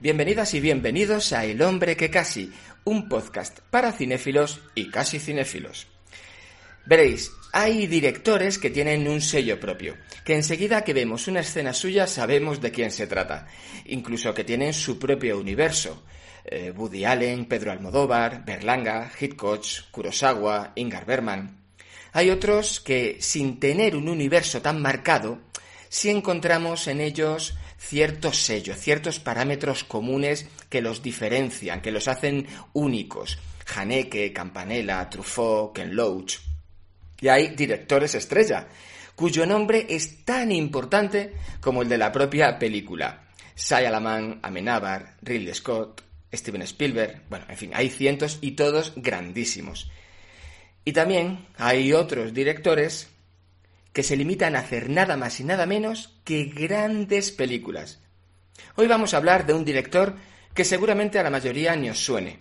Bienvenidas y bienvenidos a El hombre que casi, un podcast para cinéfilos y casi cinéfilos. Veréis, hay directores que tienen un sello propio, que enseguida que vemos una escena suya sabemos de quién se trata, incluso que tienen su propio universo. Eh, Woody Allen, Pedro Almodóvar, Berlanga, Hitchcock, Kurosawa, Ingar Berman. Hay otros que, sin tener un universo tan marcado, sí encontramos en ellos ciertos sellos, ciertos parámetros comunes que los diferencian, que los hacen únicos. Haneke, Campanella, Truffaut, Ken Loach. Y hay directores estrella, cuyo nombre es tan importante como el de la propia película. Sayalaman, Amenábar, Ridley Scott, Steven Spielberg, bueno, en fin, hay cientos y todos grandísimos. Y también hay otros directores que se limitan a hacer nada más y nada menos que grandes películas. Hoy vamos a hablar de un director que seguramente a la mayoría ni os suene,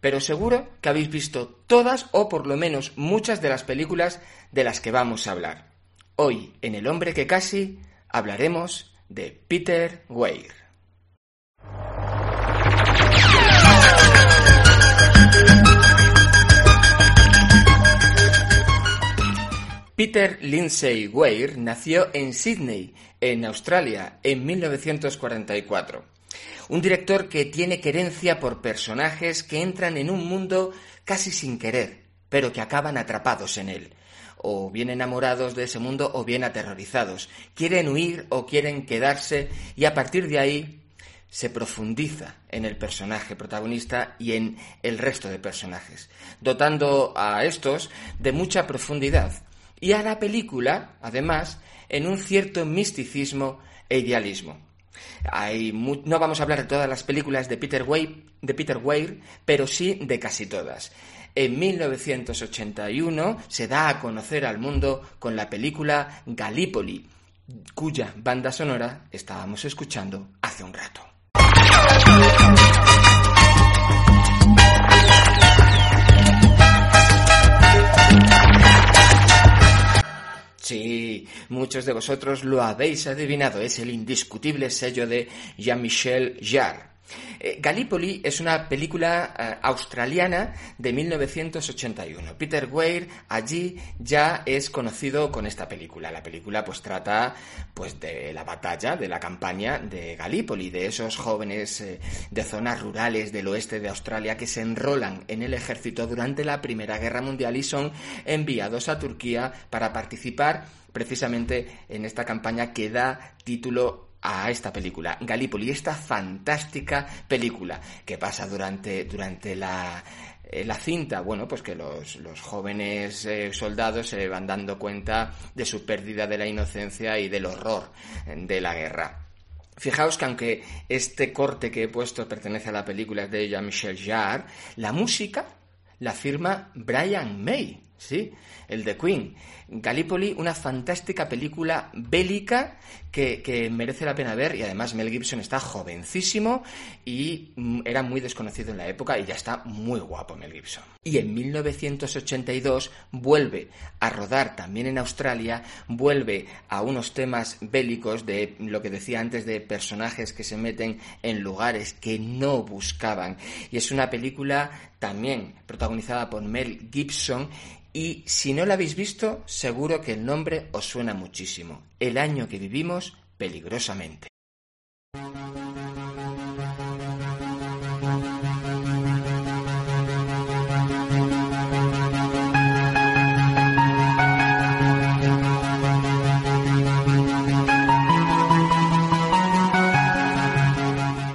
pero seguro que habéis visto todas o por lo menos muchas de las películas de las que vamos a hablar. Hoy, en El hombre que casi, hablaremos de Peter Weir. Peter Lindsay Weir nació en Sydney, en Australia, en 1944. Un director que tiene querencia por personajes que entran en un mundo casi sin querer, pero que acaban atrapados en él. O bien enamorados de ese mundo o bien aterrorizados. Quieren huir o quieren quedarse y a partir de ahí se profundiza en el personaje protagonista y en el resto de personajes, dotando a estos de mucha profundidad y a la película, además, en un cierto misticismo e idealismo. no vamos a hablar de todas las películas de Peter, Weir, de Peter Weir, pero sí de casi todas. En 1981 se da a conocer al mundo con la película Gallipoli, cuya banda sonora estábamos escuchando hace un rato. Muchos de vosotros lo habéis adivinado, es el indiscutible sello de Jean-Michel Jarre. Eh, es una película eh, australiana de 1981. Peter Weir allí ya es conocido con esta película. La película pues trata pues de la batalla, de la campaña de Gallipoli, de esos jóvenes eh, de zonas rurales del oeste de Australia que se enrolan en el ejército durante la Primera Guerra Mundial y son enviados a Turquía para participar precisamente en esta campaña que da título a esta película, Gallipoli, esta fantástica película que pasa durante, durante la, eh, la cinta, bueno, pues que los, los jóvenes eh, soldados se van dando cuenta de su pérdida de la inocencia y del horror de la guerra. Fijaos que aunque este corte que he puesto pertenece a la película de Jean-Michel Jarre, la música la firma Brian May, ¿sí? El de Queen. Gallipoli, una fantástica película bélica que, merece la pena ver y además Mel Gibson está jovencísimo y mm, era muy desconocido en la época y ya está muy guapo Mel Gibson. Y en 1982 vuelve a rodar también en Australia, vuelve a unos temas bélicos de lo que decía antes de personajes que se meten en lugares que no buscaban. Y es una película también protagonizada por Mel Gibson y si no la habéis visto, seguro que el nombre os suena muchísimo. El año que vivimos peligrosamente.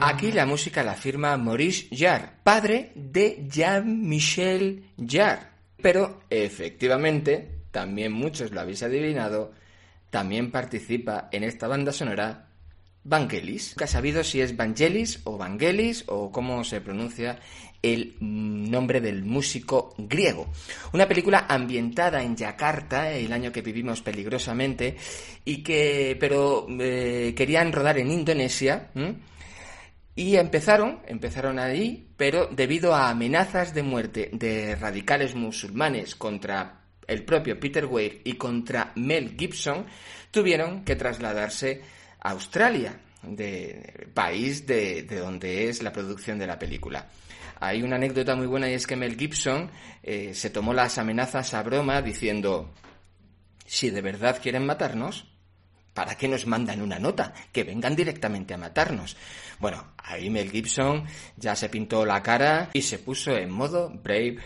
Aquí la música la firma Maurice Jarre, padre de Jean-Michel Jarre pero efectivamente, también muchos lo habéis adivinado, también participa en esta banda sonora Vangelis. Nunca he sabido si es Vangelis o Vangelis o cómo se pronuncia el nombre del músico griego. Una película ambientada en Yakarta, el año que vivimos peligrosamente, y que, pero eh, querían rodar en Indonesia. Y empezaron, empezaron ahí, pero debido a amenazas de muerte de radicales musulmanes contra el propio Peter Weir y contra Mel Gibson, tuvieron que trasladarse a Australia. de país de, donde es la producción de la película. Hay una anécdota muy buena y es que Mel Gibson eh, se tomó las amenazas a broma diciendo, si de verdad quieren matarnos, ¿para qué nos mandan una nota? Que vengan directamente a matarnos. Bueno, ahí Mel Gibson ya se pintó la cara y se puso en modo Brave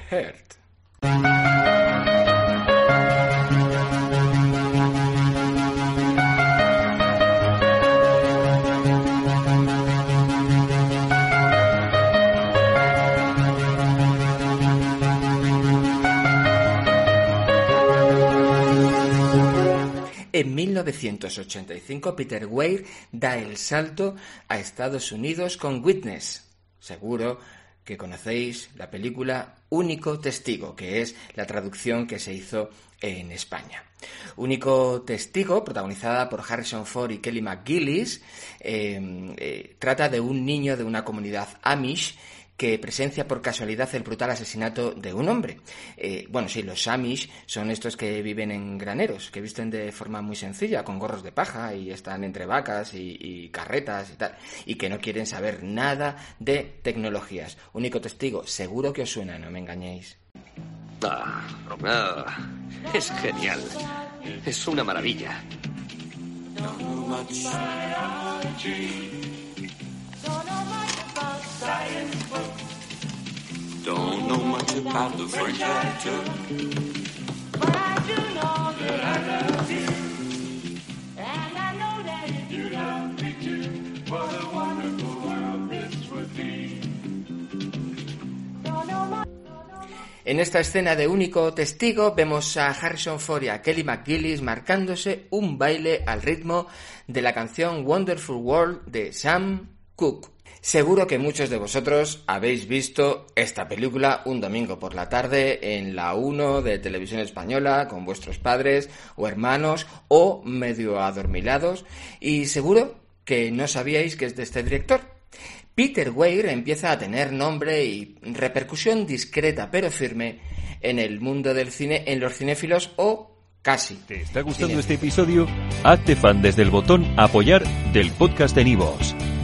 1985 Peter Weir da el salto a Estados Unidos con Witness. Seguro que conocéis la película Único Testigo, que es la traducción que se hizo en España. Único Testigo, protagonizada por Harrison Ford y Kelly McGillis, eh, eh, trata de un niño de una comunidad Amish que presencia por casualidad el brutal asesinato de un hombre. Eh, bueno, sí, los Amish son estos que viven en graneros, que visten de forma muy sencilla, con gorros de paja y están entre vacas y, carretas y tal, y que no quieren saber nada de tecnologías. Único testigo, seguro que os suena, no me engañéis. Ah, es genial. Es una maravilla. En esta escena de único testigo vemos a Harrison Ford y a Kelly McGillis marcándose un baile al ritmo de la canción Wonderful World de Sam Cooke. Seguro que muchos de vosotros habéis visto esta película un domingo por la tarde en la 1 de Televisión Española con vuestros padres o hermanos o medio adormilados y seguro que no sabíais que es de este director. Peter Weir empieza a tener nombre y repercusión discreta pero firme en el mundo del cine, en los cinéfilos o casi. ¿Te está gustando este episodio? Hazte fan desde el botón apoyar del podcast de Nivos.